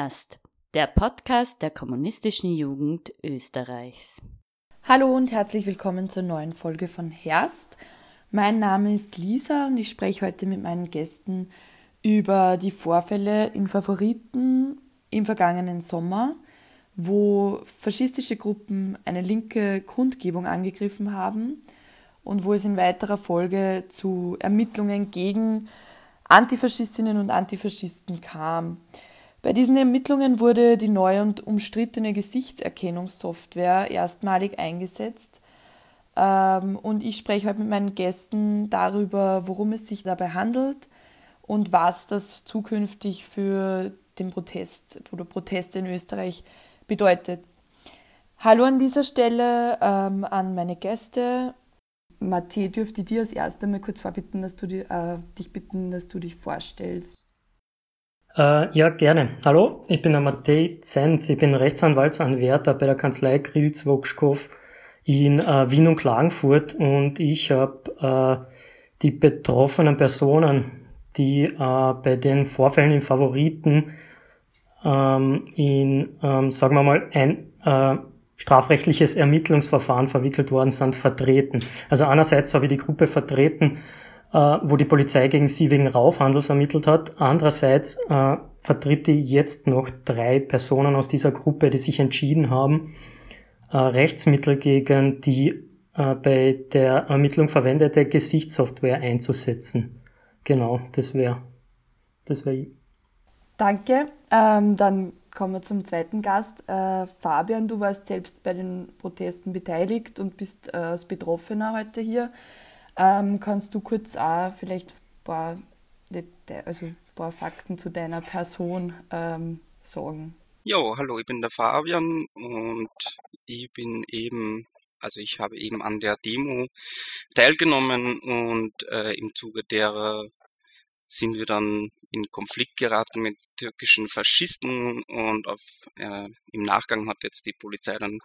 Herst, der Podcast der kommunistischen Jugend Österreichs. Hallo und herzlich willkommen zur neuen Folge von Herst. Mein Name ist Lisa und ich spreche heute mit meinen Gästen über die Vorfälle in Favoriten im vergangenen Sommer, wo faschistische Gruppen eine linke Kundgebung angegriffen haben und wo es in weiterer Folge zu Ermittlungen gegen Antifaschistinnen und Antifaschisten kam. Bei diesen Ermittlungen wurde die neue und umstrittene Gesichtserkennungssoftware erstmalig eingesetzt. Ähm, und ich spreche heute mit meinen Gästen darüber, worum es sich dabei handelt und was das zukünftig für den Protest oder Proteste in Österreich bedeutet. Hallo an dieser Stelle ähm, an meine Gäste. Mathe, dürfte ich dir als erstes mal kurz vorbitten, dass du die, äh, dich bitten, dass du dich vorstellst. Äh, ja, gerne. Hallo, ich bin der Matej Zenz. Ich bin Rechtsanwaltsanwärter bei der Kanzlei Grilz Wokschkow in äh, Wien und Klagenfurt und ich habe äh, die betroffenen Personen, die äh, bei den Vorfällen in Favoriten ähm, in, ähm, sagen wir mal, ein äh, strafrechtliches Ermittlungsverfahren verwickelt worden sind, vertreten. Also einerseits habe ich die Gruppe vertreten, wo die Polizei gegen sie wegen Raufhandels ermittelt hat. Andererseits äh, vertritt die jetzt noch drei Personen aus dieser Gruppe, die sich entschieden haben, äh, Rechtsmittel gegen die äh, bei der Ermittlung verwendete Gesichtssoftware einzusetzen. Genau, das wäre das wäre Danke. Ähm, dann kommen wir zum zweiten Gast. Äh, Fabian, du warst selbst bei den Protesten beteiligt und bist äh, als Betroffener heute hier. Ähm, kannst du kurz auch vielleicht ein paar, also ein paar Fakten zu deiner Person ähm, sagen? Ja, hallo, ich bin der Fabian und ich bin eben, also ich habe eben an der Demo teilgenommen und äh, im Zuge derer sind wir dann in Konflikt geraten mit türkischen Faschisten und auf, äh, im Nachgang hat jetzt die Polizei dann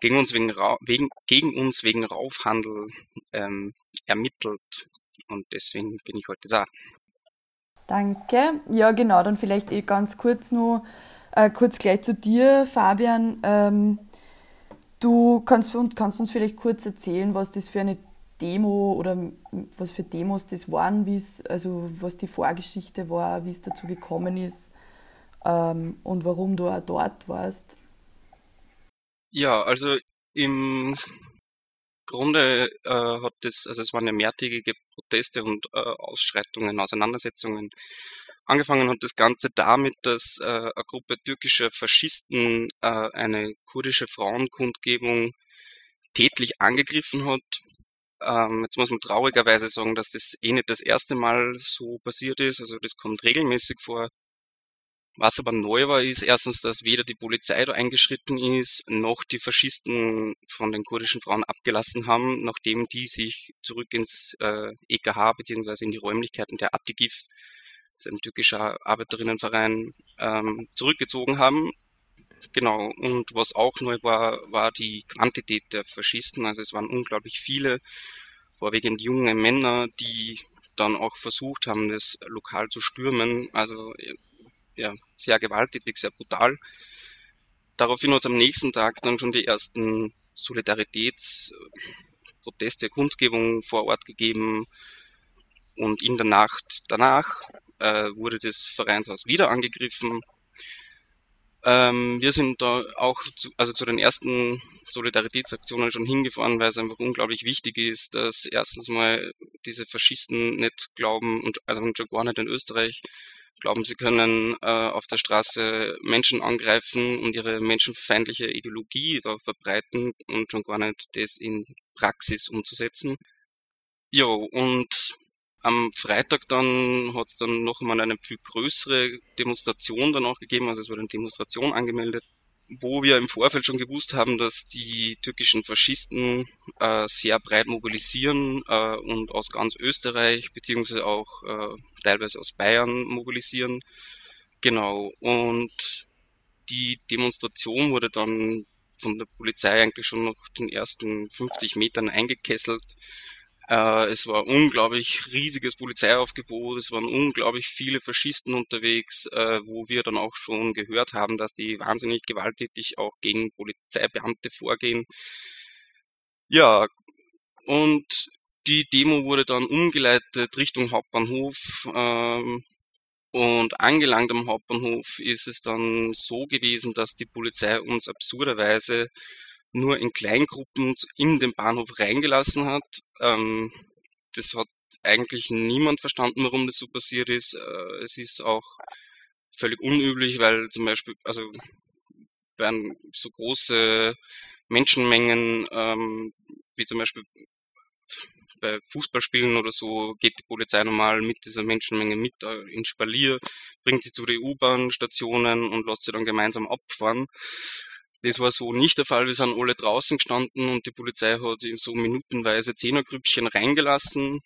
gegen uns wegen, wegen, gegen uns wegen Raufhandel ähm, ermittelt. Und deswegen bin ich heute da. Danke. Ja, genau, dann vielleicht eh ganz kurz nur, äh, kurz gleich zu dir, Fabian. Ähm, du kannst, kannst uns vielleicht kurz erzählen, was das für eine Demo oder was für Demos das waren, wie's, also was die Vorgeschichte war, wie es dazu gekommen ist ähm, und warum du auch dort warst. Ja, also im Grunde äh, hat es, also es waren ja mehrtägige Proteste und äh, Ausschreitungen, Auseinandersetzungen. Angefangen hat das Ganze damit, dass äh, eine Gruppe türkischer Faschisten äh, eine kurdische Frauenkundgebung tätlich angegriffen hat. Ähm, jetzt muss man traurigerweise sagen, dass das eh nicht das erste Mal so passiert ist. Also das kommt regelmäßig vor. Was aber neu war, ist erstens, dass weder die Polizei da eingeschritten ist, noch die Faschisten von den kurdischen Frauen abgelassen haben, nachdem die sich zurück ins äh, EKH bzw. in die Räumlichkeiten der Atigif, das ist ein türkischer Arbeiterinnenverein, ähm, zurückgezogen haben. Genau, und was auch neu war, war die Quantität der Faschisten. Also es waren unglaublich viele, vorwiegend junge Männer, die dann auch versucht haben, das Lokal zu stürmen. Also ja, sehr gewalttätig, sehr brutal. Daraufhin hat es am nächsten Tag dann schon die ersten Solidaritätsproteste, Kundgebungen vor Ort gegeben. Und in der Nacht danach äh, wurde das Vereinshaus wieder angegriffen. Ähm, wir sind da auch zu, also zu den ersten Solidaritätsaktionen schon hingefahren, weil es einfach unglaublich wichtig ist, dass erstens mal diese Faschisten nicht glauben, und also schon gar nicht in Österreich, glauben, sie können äh, auf der Straße Menschen angreifen und ihre menschenfeindliche Ideologie da verbreiten und schon gar nicht das in Praxis umzusetzen. Ja, und am Freitag dann hat es dann noch einmal eine viel größere Demonstration dann auch gegeben, also es wurde eine Demonstration angemeldet wo wir im Vorfeld schon gewusst haben, dass die türkischen Faschisten äh, sehr breit mobilisieren äh, und aus ganz Österreich beziehungsweise auch äh, teilweise aus Bayern mobilisieren. Genau. Und die Demonstration wurde dann von der Polizei eigentlich schon nach den ersten 50 Metern eingekesselt. Äh, es war unglaublich riesiges Polizeiaufgebot, es waren unglaublich viele Faschisten unterwegs, äh, wo wir dann auch schon gehört haben, dass die wahnsinnig gewalttätig auch gegen Polizeibeamte vorgehen. Ja, und die Demo wurde dann umgeleitet Richtung Hauptbahnhof. Ähm, und angelangt am Hauptbahnhof ist es dann so gewesen, dass die Polizei uns absurderweise nur in Kleingruppen in den Bahnhof reingelassen hat. Ähm, das hat eigentlich niemand verstanden, warum das so passiert ist. Äh, es ist auch völlig unüblich, weil zum Beispiel, also werden so große Menschenmengen, ähm, wie zum Beispiel bei Fußballspielen oder so geht die Polizei normal mit dieser Menschenmenge mit äh, ins Spalier, bringt sie zu den U-Bahn-Stationen und lässt sie dann gemeinsam abfahren. Das war so nicht der Fall. Wir sind alle draußen gestanden und die Polizei hat so minutenweise Zehnergrüppchen reingelassen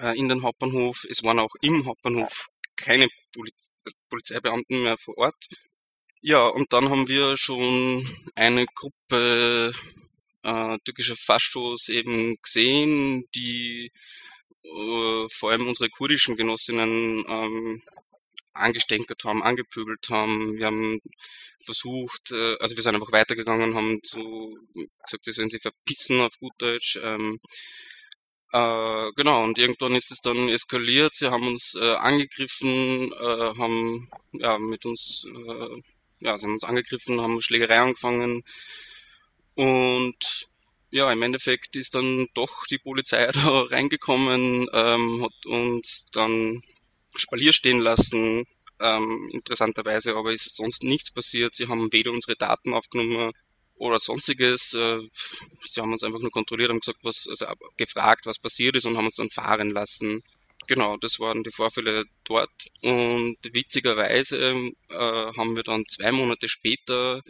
äh, in den Hauptbahnhof. Es waren auch im Hauptbahnhof keine Poliz Polizeibeamten mehr vor Ort. Ja, und dann haben wir schon eine Gruppe äh, türkischer Faschos eben gesehen, die äh, vor allem unsere kurdischen Genossinnen ähm, angestänkert haben, angepöbelt haben. Wir haben versucht, äh, also wir sind einfach weitergegangen, haben so gesagt, sie sollen sich verpissen auf gut Deutsch. Ähm, äh, genau, und irgendwann ist es dann eskaliert. Sie haben uns äh, angegriffen, äh, haben ja mit uns, äh, ja, sie haben uns angegriffen, haben Schlägerei angefangen. Und ja, im Endeffekt ist dann doch die Polizei da reingekommen, ähm, hat uns dann Spalier stehen lassen. Ähm, interessanterweise aber ist sonst nichts passiert. Sie haben weder unsere Daten aufgenommen oder sonstiges. Äh, sie haben uns einfach nur kontrolliert, haben gesagt, was, also gefragt, was passiert ist und haben uns dann fahren lassen. Genau, das waren die Vorfälle dort. Und witzigerweise äh, haben wir dann zwei Monate später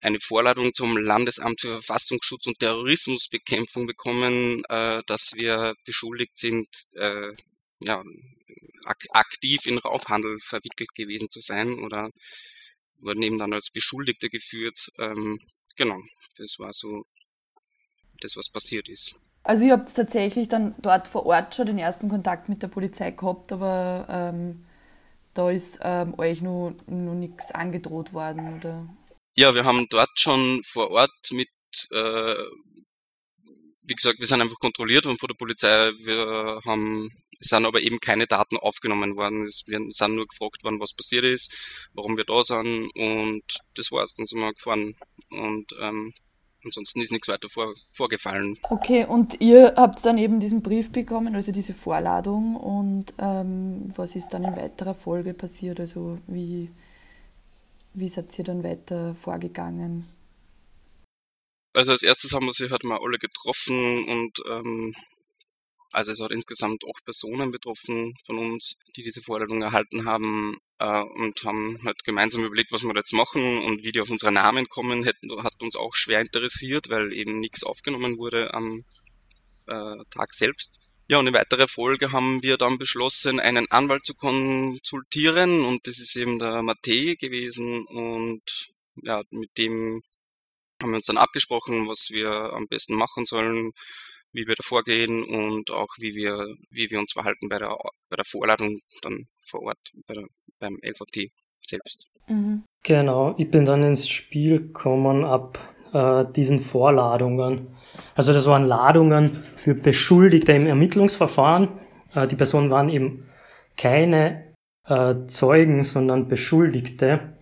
eine Vorladung zum Landesamt für Verfassungsschutz und Terrorismusbekämpfung bekommen, äh, dass wir beschuldigt sind, äh, ja, ak aktiv in Raubhandel verwickelt gewesen zu sein oder wurden eben dann als Beschuldigte geführt. Ähm, genau, das war so das, was passiert ist. Also ihr habt tatsächlich dann dort vor Ort schon den ersten Kontakt mit der Polizei gehabt, aber ähm, da ist ähm, euch noch, noch nichts angedroht worden, oder? Ja, wir haben dort schon vor Ort mit, äh, wie gesagt, wir sind einfach kontrolliert worden von der Polizei. Wir haben, sind aber eben keine Daten aufgenommen worden. Wir sind nur gefragt worden, was passiert ist, warum wir da sind und das war's. Dann sind wir gefahren und ähm, ansonsten ist nichts weiter vor, vorgefallen. Okay, und ihr habt dann eben diesen Brief bekommen, also diese Vorladung und ähm, was ist dann in weiterer Folge passiert? Also wie wie seid ihr dann weiter vorgegangen? Also als erstes haben wir sie halt mal alle getroffen und ähm, also es hat insgesamt acht Personen betroffen von uns, die diese Vorladung erhalten haben äh, und haben halt gemeinsam überlegt, was wir jetzt machen und wie die auf unsere Namen kommen, hätten, hat uns auch schwer interessiert, weil eben nichts aufgenommen wurde am äh, Tag selbst. Ja, und in weiterer Folge haben wir dann beschlossen, einen Anwalt zu konsultieren und das ist eben der Matej gewesen und ja, mit dem haben wir uns dann abgesprochen, was wir am besten machen sollen, wie wir da vorgehen und auch wie wir, wie wir uns verhalten bei der, bei der Vorladung dann vor Ort bei der, beim LVT selbst. Mhm. Genau, ich bin dann ins Spiel gekommen ab äh, diesen Vorladungen. Also das waren Ladungen für Beschuldigte im Ermittlungsverfahren. Äh, die Personen waren eben keine äh, Zeugen, sondern Beschuldigte,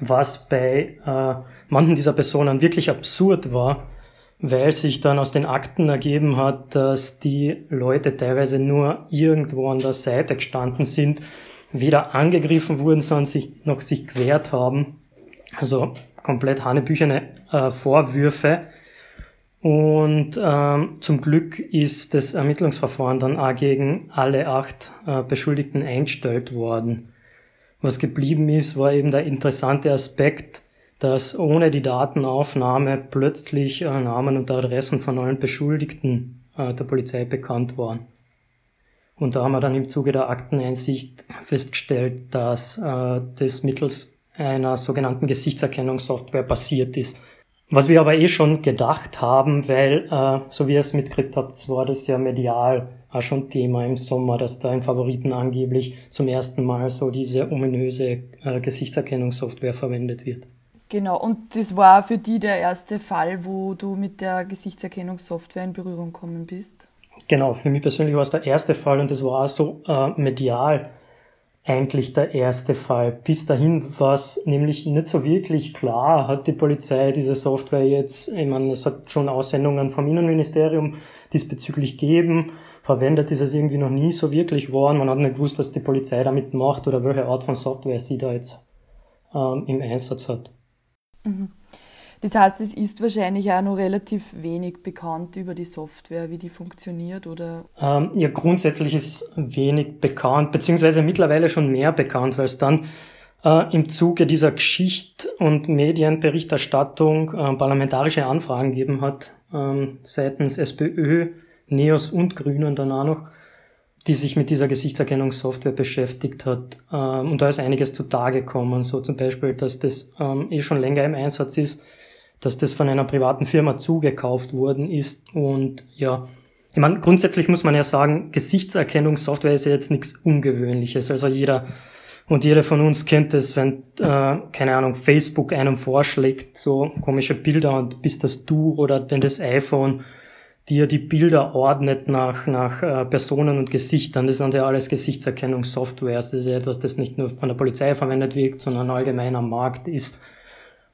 was bei äh, manchen dieser Personen wirklich absurd war, weil sich dann aus den Akten ergeben hat, dass die Leute teilweise nur irgendwo an der Seite gestanden sind, weder angegriffen wurden, sondern sich noch sich gewehrt haben. Also komplett hanebüchene äh, Vorwürfe. Und ähm, zum Glück ist das Ermittlungsverfahren dann auch gegen alle acht äh, Beschuldigten eingestellt worden. Was geblieben ist, war eben der interessante Aspekt, dass ohne die Datenaufnahme plötzlich äh, Namen und Adressen von allen Beschuldigten äh, der Polizei bekannt waren. Und da haben wir dann im Zuge der Akteneinsicht festgestellt, dass äh, das mittels einer sogenannten Gesichtserkennungssoftware passiert ist. Was wir aber eh schon gedacht haben, weil, äh, so wie ihr es mitgekriegt habt, war das ja medial auch schon Thema im Sommer, dass da in Favoriten angeblich zum ersten Mal so diese ominöse äh, Gesichtserkennungssoftware verwendet wird. Genau, und das war für die der erste Fall, wo du mit der Gesichtserkennungssoftware in Berührung gekommen bist. Genau, für mich persönlich war es der erste Fall und das war auch so äh, medial eigentlich der erste Fall. Bis dahin war es nämlich nicht so wirklich klar, hat die Polizei diese Software jetzt, ich meine, es hat schon Aussendungen vom Innenministerium diesbezüglich gegeben, verwendet ist es irgendwie noch nie so wirklich worden. Man hat nicht gewusst, was die Polizei damit macht oder welche Art von Software sie da jetzt ähm, im Einsatz hat. Mhm. Das heißt, es ist wahrscheinlich auch noch relativ wenig bekannt über die Software, wie die funktioniert, oder? Ähm, ja, grundsätzlich ist wenig bekannt, beziehungsweise mittlerweile schon mehr bekannt, weil es dann äh, im Zuge dieser Geschicht- und Medienberichterstattung äh, parlamentarische Anfragen gegeben hat, äh, seitens SPÖ, NEOS und Grünen dann auch noch, die sich mit dieser Gesichtserkennungssoftware beschäftigt hat. Ähm, und da ist einiges zutage gekommen, so zum Beispiel, dass das ähm, eh schon länger im Einsatz ist, dass das von einer privaten Firma zugekauft worden ist. Und ja, ich meine, grundsätzlich muss man ja sagen, Gesichtserkennungssoftware ist ja jetzt nichts Ungewöhnliches. Also jeder und jeder von uns kennt es, wenn, äh, keine Ahnung, Facebook einem vorschlägt, so komische Bilder und bist das du oder wenn das iPhone dir die Bilder ordnet nach, nach äh, Personen und Gesichtern. Das sind ja alles Gesichtserkennungssoftwares. Das ist ja etwas, das nicht nur von der Polizei verwendet wird, sondern allgemein am Markt ist.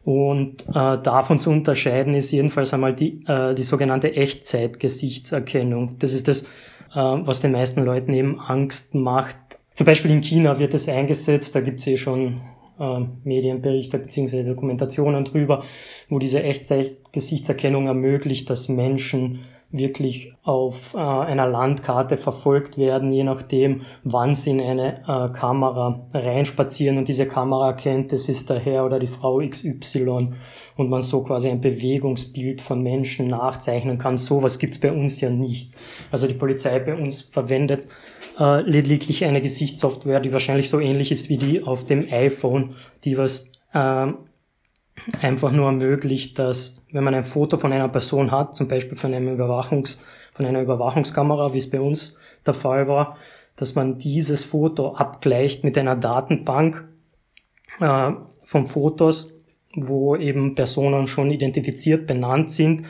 Und äh, davon zu unterscheiden ist jedenfalls einmal die, äh, die sogenannte Echtzeitgesichtserkennung. Das ist das, äh, was den meisten Leuten eben Angst macht. Zum Beispiel in China wird es eingesetzt, da gibt es eh schon äh, Medienberichte bzw. Dokumentationen drüber, wo diese Echtzeitgesichtserkennung ermöglicht, dass Menschen wirklich auf äh, einer Landkarte verfolgt werden, je nachdem, wann sie in eine äh, Kamera reinspazieren und diese Kamera erkennt, es ist der Herr oder die Frau XY und man so quasi ein Bewegungsbild von Menschen nachzeichnen kann. Sowas gibt's bei uns ja nicht. Also die Polizei bei uns verwendet äh, lediglich eine Gesichtssoftware, die wahrscheinlich so ähnlich ist wie die auf dem iPhone, die was äh, einfach nur ermöglicht, dass wenn man ein Foto von einer Person hat, zum Beispiel von einem Überwachungs, von einer Überwachungskamera, wie es bei uns der Fall war, dass man dieses Foto abgleicht mit einer Datenbank äh, von Fotos, wo eben Personen schon identifiziert, benannt sind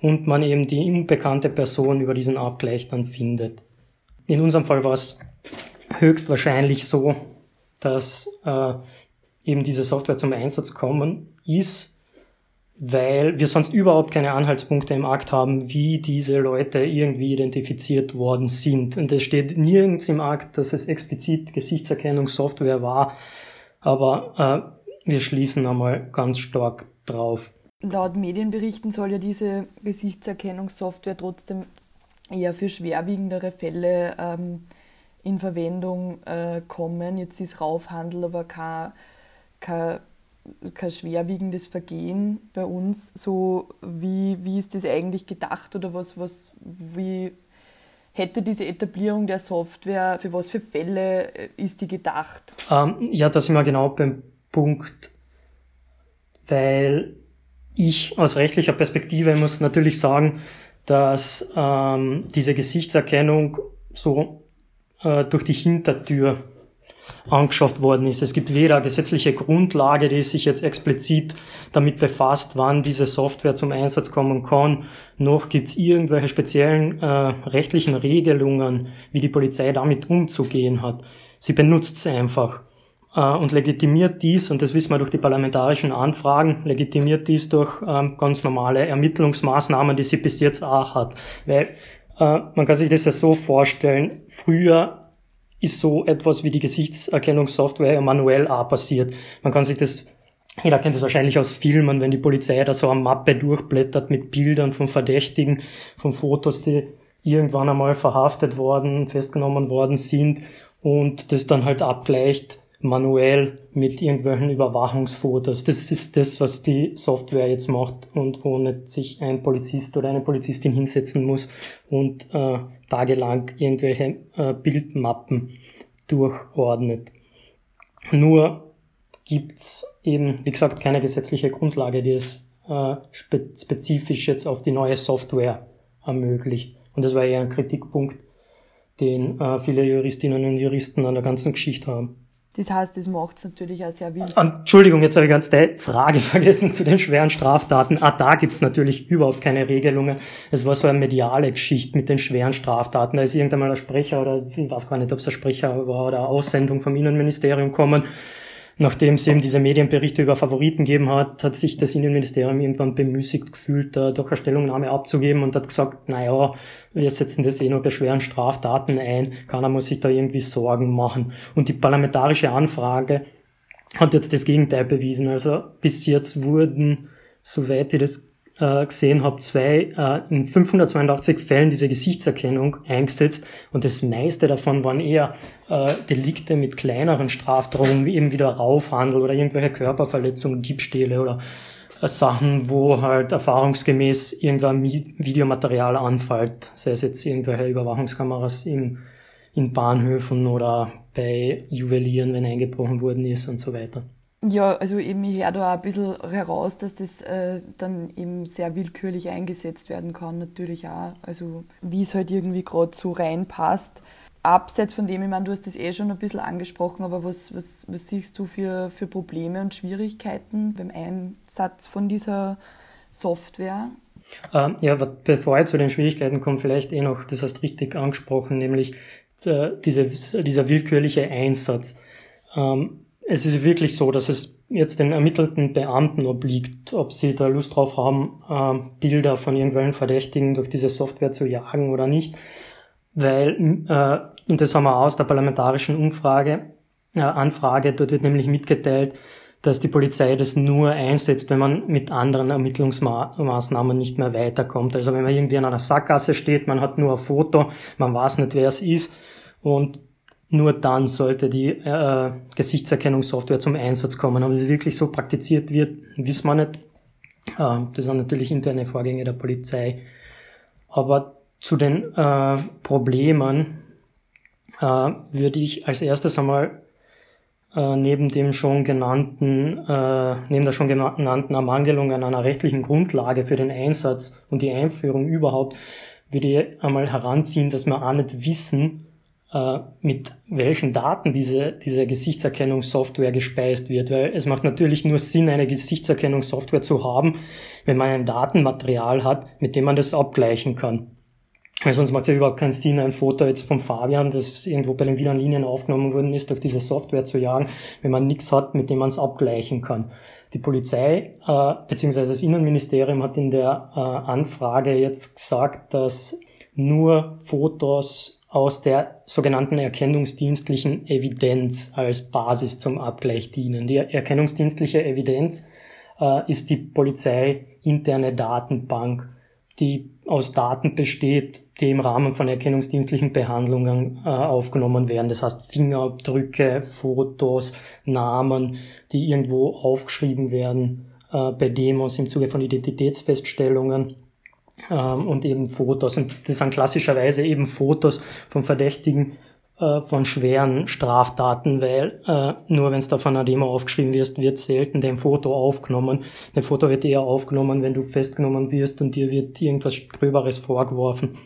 und man eben die unbekannte Person über diesen Abgleich dann findet. In unserem Fall war es höchstwahrscheinlich so, dass äh, eben diese Software zum Einsatz kommen ist, weil wir sonst überhaupt keine Anhaltspunkte im Akt haben, wie diese Leute irgendwie identifiziert worden sind. Und es steht nirgends im Akt, dass es explizit Gesichtserkennungssoftware war, aber äh, wir schließen einmal ganz stark drauf. Laut Medienberichten soll ja diese Gesichtserkennungssoftware trotzdem eher für schwerwiegendere Fälle ähm, in Verwendung äh, kommen. Jetzt ist Raufhandel aber kein, kein kein schwerwiegendes Vergehen bei uns. So wie, wie ist das eigentlich gedacht oder was, was, wie hätte diese Etablierung der Software, für was für Fälle äh, ist die gedacht? Ähm, ja, da sind wir genau beim Punkt, weil ich aus rechtlicher Perspektive muss natürlich sagen, dass ähm, diese Gesichtserkennung so äh, durch die Hintertür angeschafft worden ist. Es gibt weder gesetzliche Grundlage, die sich jetzt explizit damit befasst, wann diese Software zum Einsatz kommen kann, noch gibt es irgendwelche speziellen äh, rechtlichen Regelungen, wie die Polizei damit umzugehen hat. Sie benutzt es einfach äh, und legitimiert dies, und das wissen wir durch die parlamentarischen Anfragen, legitimiert dies durch ähm, ganz normale Ermittlungsmaßnahmen, die sie bis jetzt auch hat. Weil äh, man kann sich das ja so vorstellen, früher ist so etwas wie die Gesichtserkennungssoftware manuell auch passiert. Man kann sich das, jeder kennt das wahrscheinlich aus Filmen, wenn die Polizei da so eine Mappe durchblättert mit Bildern von Verdächtigen, von Fotos, die irgendwann einmal verhaftet worden, festgenommen worden sind und das dann halt abgleicht manuell mit irgendwelchen Überwachungsfotos. Das ist das, was die Software jetzt macht und wo nicht sich ein Polizist oder eine Polizistin hinsetzen muss und äh, tagelang irgendwelche äh, Bildmappen durchordnet. Nur gibt's eben, wie gesagt, keine gesetzliche Grundlage, die es äh, spe spezifisch jetzt auf die neue Software ermöglicht. Und das war eher ein Kritikpunkt, den äh, viele Juristinnen und Juristen an der ganzen Geschichte haben. Das heißt, das macht es natürlich auch sehr wild. Entschuldigung, jetzt habe ich ganz die Frage vergessen zu den schweren Straftaten. Ah, da gibt's natürlich überhaupt keine Regelungen. Es war so eine mediale Geschichte mit den schweren Straftaten. Da ist irgendwann mal ein Sprecher oder ich weiß gar nicht, ob es ein Sprecher war oder eine Aussendung vom Innenministerium kommen nachdem es eben diese Medienberichte über Favoriten gegeben hat, hat sich das Innenministerium irgendwann bemüßigt gefühlt, da doch eine Stellungnahme abzugeben und hat gesagt, naja, wir setzen das eh nur bei schweren Straftaten ein, keiner muss sich da irgendwie Sorgen machen. Und die parlamentarische Anfrage hat jetzt das Gegenteil bewiesen. Also bis jetzt wurden, soweit ich das äh, gesehen habe, zwei äh, in 582 Fällen diese Gesichtserkennung eingesetzt und das meiste davon waren eher äh, Delikte mit kleineren Strafdrohungen, wie eben wieder Raufhandel oder irgendwelche Körperverletzungen, Diebstähle oder äh, Sachen, wo halt erfahrungsgemäß irgendwann Videomaterial anfällt, sei es jetzt irgendwelche Überwachungskameras im, in Bahnhöfen oder bei Juwelieren, wenn eingebrochen worden ist und so weiter. Ja, also eben, ich höre da auch ein bisschen heraus, dass das äh, dann eben sehr willkürlich eingesetzt werden kann, natürlich auch. Also wie es halt irgendwie gerade so reinpasst. Abseits von dem, ich meine, du hast das eh schon ein bisschen angesprochen, aber was, was, was siehst du für, für Probleme und Schwierigkeiten beim Einsatz von dieser Software? Ähm, ja, bevor ich zu den Schwierigkeiten komme, vielleicht eh noch, das hast richtig angesprochen, nämlich äh, diese, dieser willkürliche Einsatz. Ähm, es ist wirklich so, dass es jetzt den ermittelten Beamten obliegt, ob sie da Lust drauf haben, äh, Bilder von irgendwelchen Verdächtigen durch diese Software zu jagen oder nicht. Weil, äh, und das haben wir aus der parlamentarischen Umfrage, äh, Anfrage, dort wird nämlich mitgeteilt, dass die Polizei das nur einsetzt, wenn man mit anderen Ermittlungsmaßnahmen nicht mehr weiterkommt. Also wenn man irgendwie in einer Sackgasse steht, man hat nur ein Foto, man weiß nicht, wer es ist und nur dann sollte die äh, Gesichtserkennungssoftware zum Einsatz kommen. Ob es wirklich so praktiziert wird, wissen wir nicht. Äh, das sind natürlich interne Vorgänge der Polizei. Aber zu den äh, Problemen äh, würde ich als erstes einmal äh, neben dem schon genannten, äh, neben der schon genannten Ermangelung an einer rechtlichen Grundlage für den Einsatz und die Einführung überhaupt, würde ich einmal heranziehen, dass wir auch nicht wissen, mit welchen Daten diese, diese Gesichtserkennungssoftware gespeist wird, weil es macht natürlich nur Sinn, eine Gesichtserkennungssoftware zu haben, wenn man ein Datenmaterial hat, mit dem man das abgleichen kann. Weil sonst macht es ja überhaupt keinen Sinn, ein Foto jetzt vom Fabian, das irgendwo bei den Wiener Linien aufgenommen worden ist, durch diese Software zu jagen, wenn man nichts hat, mit dem man es abgleichen kann. Die Polizei äh, bzw. das Innenministerium hat in der äh, Anfrage jetzt gesagt, dass nur Fotos aus der sogenannten erkennungsdienstlichen Evidenz als Basis zum Abgleich dienen. Die erkennungsdienstliche Evidenz äh, ist die Polizei interne Datenbank, die aus Daten besteht, die im Rahmen von erkennungsdienstlichen Behandlungen äh, aufgenommen werden. Das heißt Fingerabdrücke, Fotos, Namen, die irgendwo aufgeschrieben werden äh, bei Demos im Zuge von Identitätsfeststellungen ähm, und eben Fotos. Und das sind klassischerweise eben Fotos von Verdächtigen äh, von schweren Straftaten, weil äh, nur wenn es da von einer Demo aufgeschrieben wirst, wird selten dein Foto aufgenommen. Dein Foto wird eher aufgenommen, wenn du festgenommen wirst und dir wird irgendwas Gröberes vorgeworfen.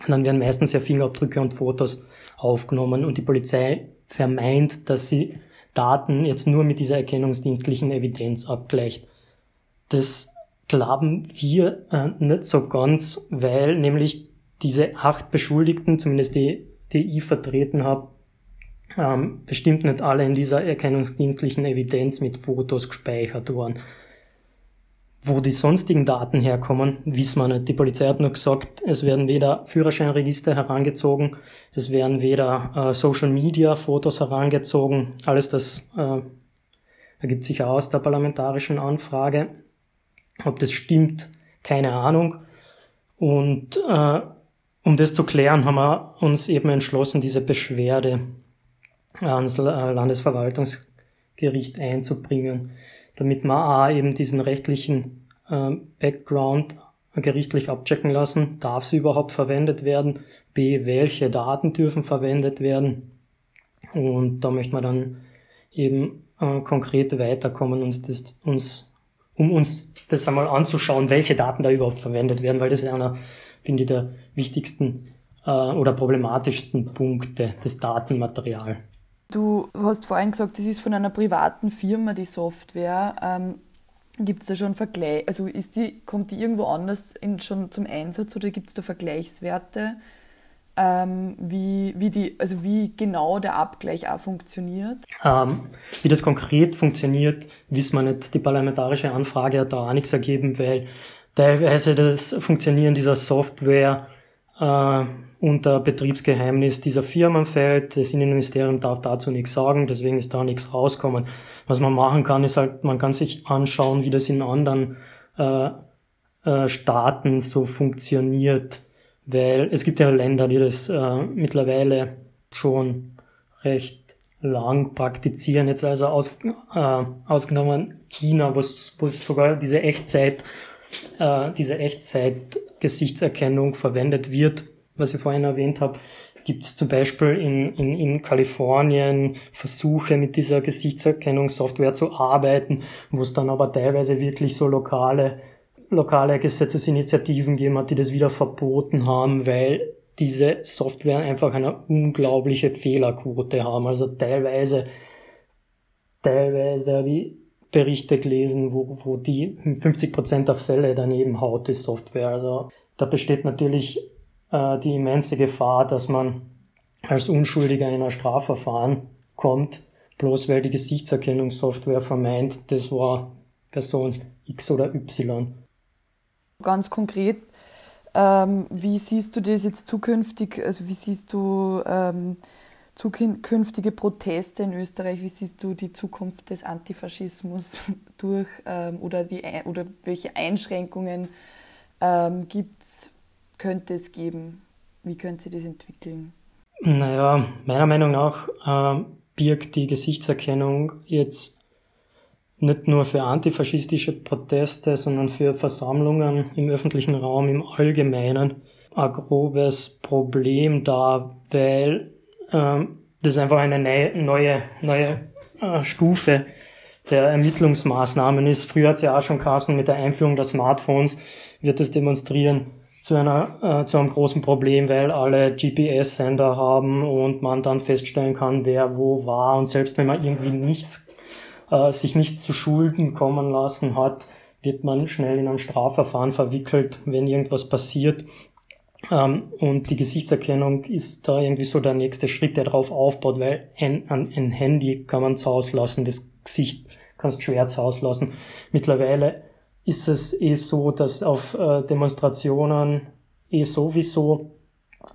Und dann werden meistens ja Fingerabdrücke und Fotos aufgenommen und die Polizei vermeint, dass sie Daten jetzt nur mit dieser erkennungsdienstlichen Evidenz abgleicht. Das glauben wir äh, nicht so ganz, weil nämlich diese acht Beschuldigten, zumindest die, die ich vertreten habe, ähm, bestimmt nicht alle in dieser erkennungsdienstlichen Evidenz mit Fotos gespeichert waren. Wo die sonstigen Daten herkommen, wissen wir nicht. Die Polizei hat nur gesagt, es werden weder Führerscheinregister herangezogen, es werden weder äh, Social Media Fotos herangezogen. Alles das äh, ergibt sich aus der parlamentarischen Anfrage. Ob das stimmt, keine Ahnung. Und äh, um das zu klären, haben wir uns eben entschlossen, diese Beschwerde ans Landesverwaltungsgericht einzubringen, damit wir A eben diesen rechtlichen äh, Background gerichtlich abchecken lassen, darf sie überhaupt verwendet werden, B, welche Daten dürfen verwendet werden? Und da möchten wir dann eben äh, konkret weiterkommen und das uns um uns das einmal anzuschauen, welche Daten da überhaupt verwendet werden, weil das ist einer, finde ich, der wichtigsten äh, oder problematischsten Punkte des Datenmaterial. Du hast vorhin gesagt, das ist von einer privaten Firma, die Software. Ähm, gibt es da schon Vergleich? Also ist die, kommt die irgendwo anders in, schon zum Einsatz oder gibt es da Vergleichswerte? Ähm, wie, wie, die, also wie genau der Abgleich auch funktioniert? Ähm, wie das konkret funktioniert, wissen wir nicht. Die parlamentarische Anfrage hat da auch nichts ergeben, weil teilweise das Funktionieren dieser Software äh, unter Betriebsgeheimnis dieser Firmen fällt. Das Innenministerium darf dazu nichts sagen, deswegen ist da nichts rauskommen. Was man machen kann, ist halt, man kann sich anschauen, wie das in anderen äh, äh, Staaten so funktioniert weil es gibt ja Länder, die das äh, mittlerweile schon recht lang praktizieren. Jetzt also aus, äh, ausgenommen China, wo sogar diese Echtzeit, äh, diese Echtzeit-Gesichtserkennung verwendet wird, was ich vorhin erwähnt habe. Gibt es zum Beispiel in, in, in Kalifornien Versuche mit dieser Gesichtserkennungssoftware zu arbeiten, wo es dann aber teilweise wirklich so lokale lokale Gesetzesinitiativen gegeben hat, die das wieder verboten haben, weil diese Software einfach eine unglaubliche Fehlerquote haben. Also teilweise, teilweise habe ich Berichte gelesen, wo, wo die 50 Prozent der Fälle daneben haut, die Software. Also da besteht natürlich äh, die immense Gefahr, dass man als Unschuldiger in ein Strafverfahren kommt, bloß weil die Gesichtserkennungssoftware vermeint, das war Person X oder Y. Ganz konkret, ähm, wie siehst du das jetzt zukünftig? Also wie siehst du ähm, zukünftige Proteste in Österreich? Wie siehst du die Zukunft des Antifaschismus durch ähm, oder, die, oder welche Einschränkungen ähm, gibt's, könnte es geben? Wie könnte sich das entwickeln? Naja, meiner Meinung nach äh, birgt die Gesichtserkennung jetzt nicht nur für antifaschistische Proteste, sondern für Versammlungen im öffentlichen Raum im Allgemeinen ein grobes Problem da, weil ähm, das einfach eine neue, neue äh, Stufe der Ermittlungsmaßnahmen ist. Früher hat es ja auch schon Kassen mit der Einführung der Smartphones wird es demonstrieren zu einer äh, zu einem großen Problem, weil alle GPS-Sender haben und man dann feststellen kann, wer wo war und selbst wenn man irgendwie nichts äh, sich nicht zu Schulden kommen lassen hat, wird man schnell in ein Strafverfahren verwickelt, wenn irgendwas passiert. Ähm, und die Gesichtserkennung ist da irgendwie so der nächste Schritt, der darauf aufbaut, weil ein, ein Handy kann man zu Hause lassen, das Gesicht kannst schwer zu Hause lassen. Mittlerweile ist es eh so, dass auf äh, Demonstrationen eh sowieso,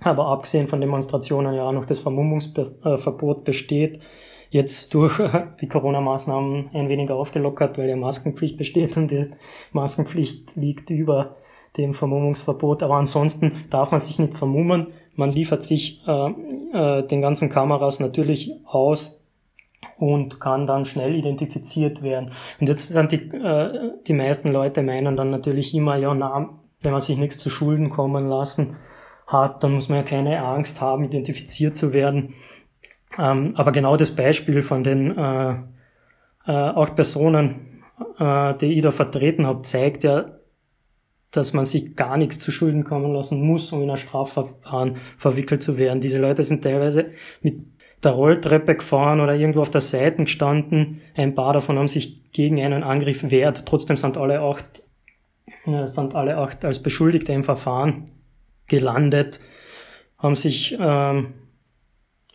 aber abgesehen von Demonstrationen ja auch noch das Vermummungsverbot besteht jetzt durch die Corona-Maßnahmen ein wenig aufgelockert, weil ja Maskenpflicht besteht und die Maskenpflicht liegt über dem Vermummungsverbot. Aber ansonsten darf man sich nicht vermummen. Man liefert sich äh, äh, den ganzen Kameras natürlich aus und kann dann schnell identifiziert werden. Und jetzt sind die, äh, die meisten Leute meinen dann natürlich immer, ja, na, wenn man sich nichts zu Schulden kommen lassen hat, dann muss man ja keine Angst haben, identifiziert zu werden. Ähm, aber genau das Beispiel von den äh, äh, acht Personen, äh, die ich da vertreten habe, zeigt ja, dass man sich gar nichts zu Schulden kommen lassen muss, um in ein Strafverfahren verwickelt zu werden. Diese Leute sind teilweise mit der Rolltreppe gefahren oder irgendwo auf der Seite gestanden. Ein paar davon haben sich gegen einen Angriff wehrt. Trotzdem sind alle acht, äh, sind alle acht als Beschuldigte im Verfahren gelandet, haben sich ähm,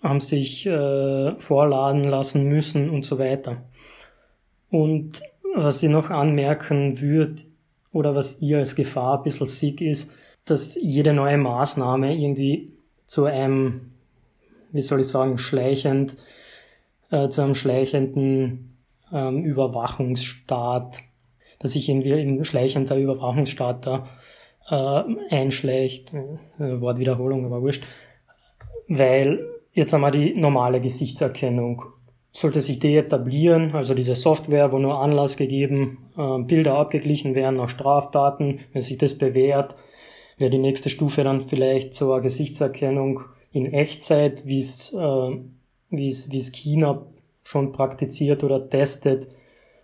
haben sich äh, vorladen lassen müssen und so weiter. Und was ich noch anmerken würde, oder was ihr als Gefahr ein bisschen seht, ist, dass jede neue Maßnahme irgendwie zu einem, wie soll ich sagen, schleichend, äh, zu einem schleichenden ähm, Überwachungsstaat, dass sich irgendwie ein schleichender Überwachungsstaat da äh, einschleicht, äh, Wortwiederholung, aber wurscht, weil Jetzt haben wir die normale Gesichtserkennung. Sollte sich die etablieren, also diese Software, wo nur Anlass gegeben, äh, Bilder abgeglichen werden nach Straftaten, wenn sich das bewährt, wäre die nächste Stufe dann vielleicht eine Gesichtserkennung in Echtzeit, wie es, äh, wie es, wie es China schon praktiziert oder testet.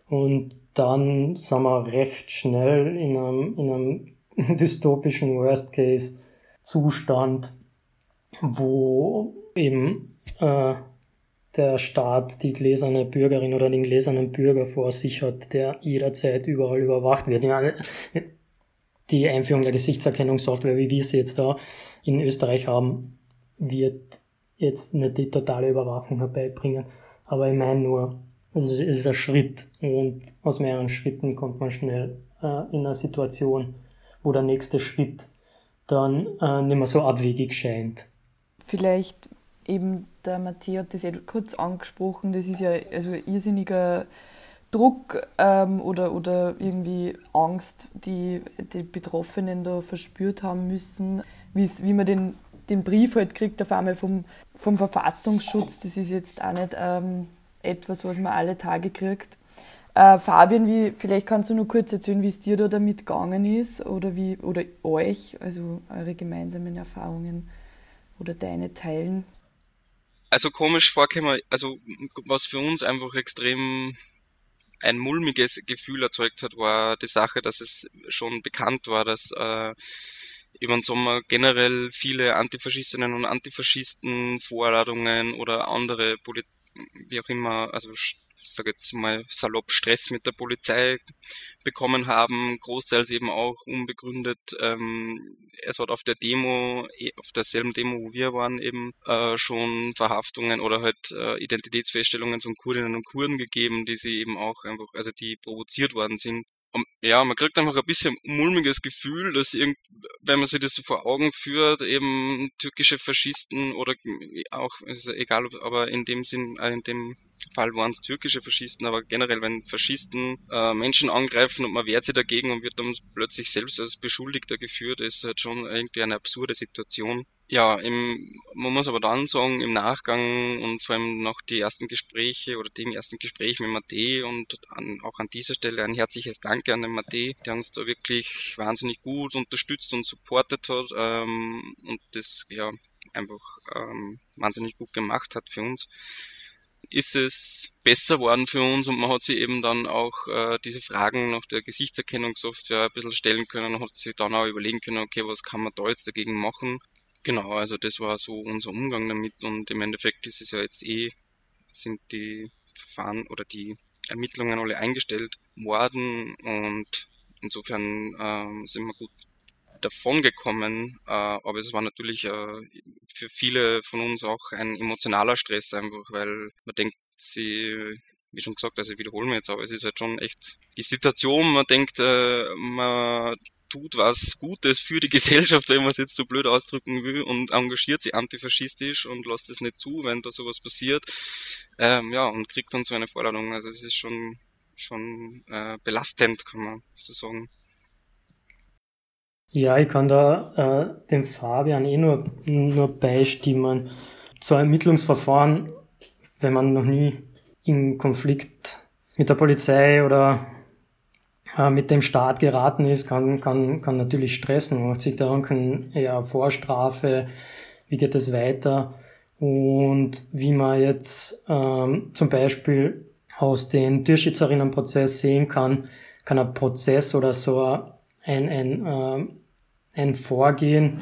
Und dann sind wir recht schnell in einem, in einem dystopischen Worst-Case-Zustand, wo eben äh, der Staat die gläserne Bürgerin oder den gläsernen Bürger vor sich hat, der jederzeit überall überwacht wird. Die Einführung der Gesichtserkennungssoftware, wie wir sie jetzt da in Österreich haben, wird jetzt nicht die totale Überwachung herbeibringen. Aber ich meine nur, es ist ein Schritt und aus mehreren Schritten kommt man schnell äh, in eine Situation, wo der nächste Schritt dann äh, nicht mehr so abwegig scheint. Vielleicht eben, der Matthias hat das ja kurz angesprochen, das ist ja also irrsinniger Druck ähm, oder, oder irgendwie Angst, die die Betroffenen da verspürt haben müssen, wie man den, den Brief halt kriegt auf einmal vom, vom Verfassungsschutz, das ist jetzt auch nicht ähm, etwas, was man alle Tage kriegt. Äh, Fabian, wie, vielleicht kannst du nur kurz erzählen, wie es dir da damit gegangen ist oder wie oder euch, also eure gemeinsamen Erfahrungen oder deine teilen. Also komisch vorkäme, also was für uns einfach extrem ein mulmiges Gefühl erzeugt hat, war die Sache, dass es schon bekannt war, dass äh, über den Sommer generell viele Antifaschistinnen und Antifaschisten Vorladungen oder andere Polit wie auch immer, also ich sage jetzt mal salopp Stress mit der Polizei bekommen haben, großteils eben auch unbegründet. Ähm, es hat auf der Demo, eh, auf derselben Demo, wo wir waren, eben äh, schon Verhaftungen oder halt äh, Identitätsfeststellungen von Kurdinnen und Kurden gegeben, die sie eben auch einfach, also die provoziert worden sind ja, man kriegt einfach ein bisschen mulmiges Gefühl, dass irgend, wenn man sich das so vor Augen führt, eben türkische Faschisten oder auch, ist egal, aber in dem Sinn, äh, in dem Fall waren es türkische Faschisten, aber generell, wenn Faschisten äh, Menschen angreifen und man wehrt sich dagegen und wird dann plötzlich selbst als Beschuldigter geführt, ist halt schon irgendwie eine absurde Situation. Ja, im, man muss aber dann sagen, im Nachgang und vor allem noch die ersten Gespräche oder dem ersten Gespräch mit Mate und an, auch an dieser Stelle ein herzliches Danke an den Mate, der uns da wirklich wahnsinnig gut unterstützt und supportet hat ähm, und das ja einfach ähm, wahnsinnig gut gemacht hat für uns ist es besser worden für uns und man hat sich eben dann auch äh, diese Fragen nach der Gesichtserkennungssoftware ein bisschen stellen können und hat sich dann auch überlegen können, okay, was kann man da jetzt dagegen machen. Genau, also das war so unser Umgang damit und im Endeffekt ist es ja jetzt eh, sind die Verfahren oder die Ermittlungen alle eingestellt worden und insofern äh, sind wir gut davon gekommen, äh, aber es war natürlich äh, für viele von uns auch ein emotionaler Stress einfach, weil man denkt, sie, wie schon gesagt, also ich wiederhole mich jetzt, aber es ist halt schon echt die Situation, man denkt, äh, man tut was Gutes für die Gesellschaft, wenn man es jetzt so blöd ausdrücken will, und engagiert sich antifaschistisch und lässt es nicht zu, wenn da sowas passiert. Ähm, ja, und kriegt dann so eine Forderung. Also es ist schon, schon äh, belastend, kann man so sagen. Ja, ich kann da äh, dem Fabian eh nur, nur beistimmen. Zu Ermittlungsverfahren, wenn man noch nie in Konflikt mit der Polizei oder äh, mit dem Staat geraten ist, kann, kann, kann natürlich stressen. Man macht sich Gedanken, ja, Vorstrafe, wie geht es weiter? Und wie man jetzt ähm, zum Beispiel aus dem Tierschützerinnenprozess sehen kann, kann ein Prozess oder so ein, ein, äh, ein Vorgehen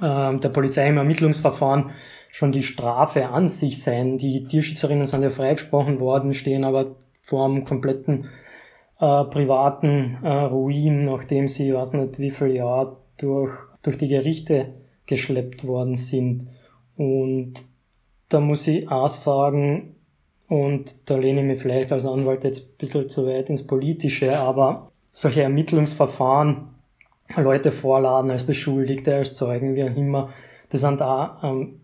äh, der Polizei im Ermittlungsverfahren schon die Strafe an sich sein. Die Tierschützerinnen sind ja freigesprochen worden, stehen aber vor einem kompletten äh, privaten äh, Ruin, nachdem sie, weiß nicht wie viel Jahre durch, durch die Gerichte geschleppt worden sind. Und da muss ich auch sagen, und da lehne ich mich vielleicht als Anwalt jetzt ein bisschen zu weit ins Politische, aber solche Ermittlungsverfahren, Leute vorladen als Beschuldigte, als Zeugen, wie auch immer, das sind da ähm,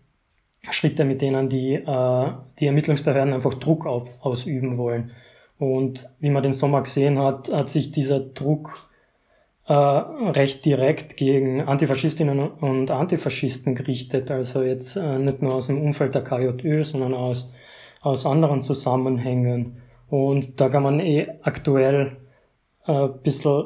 Schritte, mit denen die, äh, die Ermittlungsbehörden einfach Druck auf, ausüben wollen. Und wie man den Sommer gesehen hat, hat sich dieser Druck äh, recht direkt gegen Antifaschistinnen und Antifaschisten gerichtet. Also jetzt äh, nicht nur aus dem Umfeld der KJÖ, sondern aus, aus anderen Zusammenhängen. Und da kann man eh aktuell äh, bisschen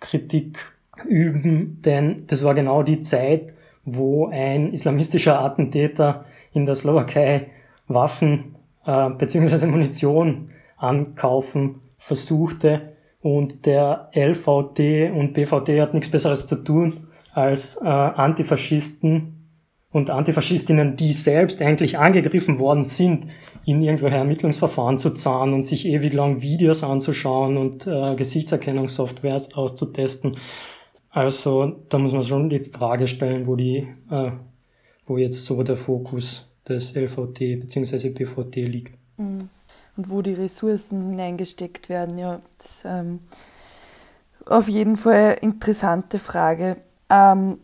Kritik üben, denn das war genau die Zeit, wo ein islamistischer Attentäter in der Slowakei Waffen äh, bzw. Munition ankaufen Versuchte und der LVD und BVD hat nichts Besseres zu tun, als äh, Antifaschisten und Antifaschistinnen, die selbst eigentlich angegriffen worden sind, in irgendwelche Ermittlungsverfahren zu zahlen und sich ewig lang Videos anzuschauen und äh, Gesichtserkennungssoftwares auszutesten. Also da muss man schon die Frage stellen, wo die, äh, wo jetzt so der Fokus des LVT bzw. BVT liegt. Mhm. Und wo die Ressourcen hineingesteckt werden, ja, das ähm, auf jeden Fall eine interessante Frage. Ähm,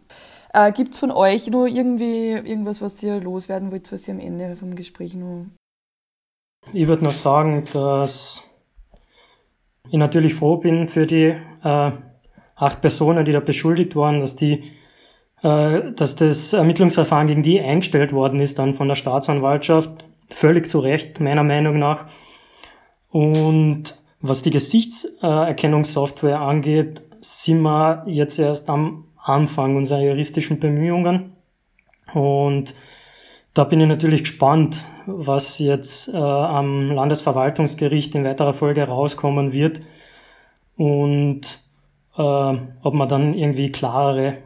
äh, Gibt es von euch noch irgendwie irgendwas, was ihr loswerden wollt, was ihr am Ende vom Gespräch noch. Ich würde noch sagen, dass ich natürlich froh bin für die äh, acht Personen, die da beschuldigt waren, dass die äh, dass das Ermittlungsverfahren gegen die eingestellt worden ist dann von der Staatsanwaltschaft. Völlig zu Recht, meiner Meinung nach. Und was die Gesichtserkennungssoftware angeht, sind wir jetzt erst am Anfang unserer juristischen Bemühungen. Und da bin ich natürlich gespannt, was jetzt äh, am Landesverwaltungsgericht in weiterer Folge rauskommen wird und äh, ob man dann irgendwie klarere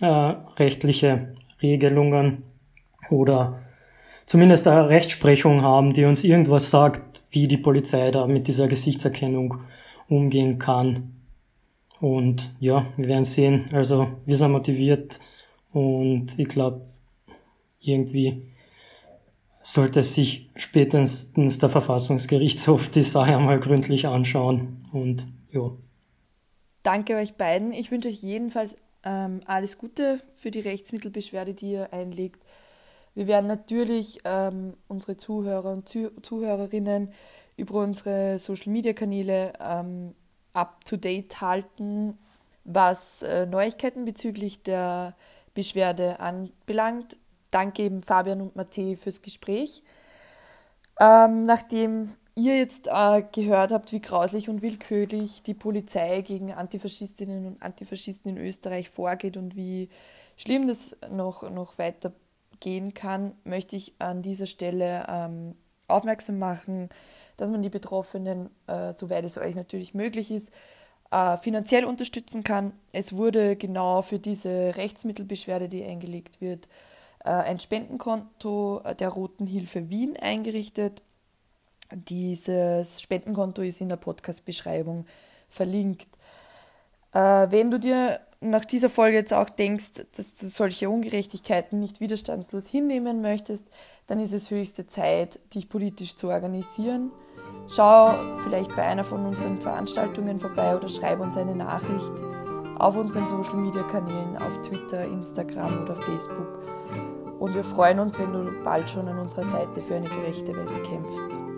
äh, rechtliche Regelungen oder zumindest eine Rechtsprechung haben, die uns irgendwas sagt, wie die Polizei da mit dieser Gesichtserkennung umgehen kann. Und ja, wir werden sehen. Also wir sind motiviert und ich glaube, irgendwie sollte sich spätestens der Verfassungsgerichtshof die Sache einmal gründlich anschauen. Und ja. Danke euch beiden. Ich wünsche euch jedenfalls ähm, alles Gute für die Rechtsmittelbeschwerde, die ihr einlegt. Wir werden natürlich ähm, unsere Zuhörer und Zuh Zuhörerinnen über unsere Social-Media-Kanäle ähm, up-to-date halten, was äh, Neuigkeiten bezüglich der Beschwerde anbelangt. Danke eben Fabian und Matthä fürs Gespräch. Ähm, nachdem ihr jetzt äh, gehört habt, wie grauslich und willkürlich die Polizei gegen Antifaschistinnen und Antifaschisten in Österreich vorgeht und wie schlimm das noch, noch weiter gehen kann, möchte ich an dieser Stelle ähm, aufmerksam machen, dass man die Betroffenen, äh, soweit es euch natürlich möglich ist, äh, finanziell unterstützen kann. Es wurde genau für diese Rechtsmittelbeschwerde, die eingelegt wird, ein Spendenkonto der Roten Hilfe Wien eingerichtet. Dieses Spendenkonto ist in der Podcast-Beschreibung verlinkt. Äh, wenn du dir nach dieser Folge jetzt auch denkst, dass du solche Ungerechtigkeiten nicht widerstandslos hinnehmen möchtest, dann ist es höchste Zeit, dich politisch zu organisieren. Schau vielleicht bei einer von unseren Veranstaltungen vorbei oder schreib uns eine Nachricht auf unseren Social Media Kanälen, auf Twitter, Instagram oder Facebook. Und wir freuen uns, wenn du bald schon an unserer Seite für eine gerechte Welt kämpfst.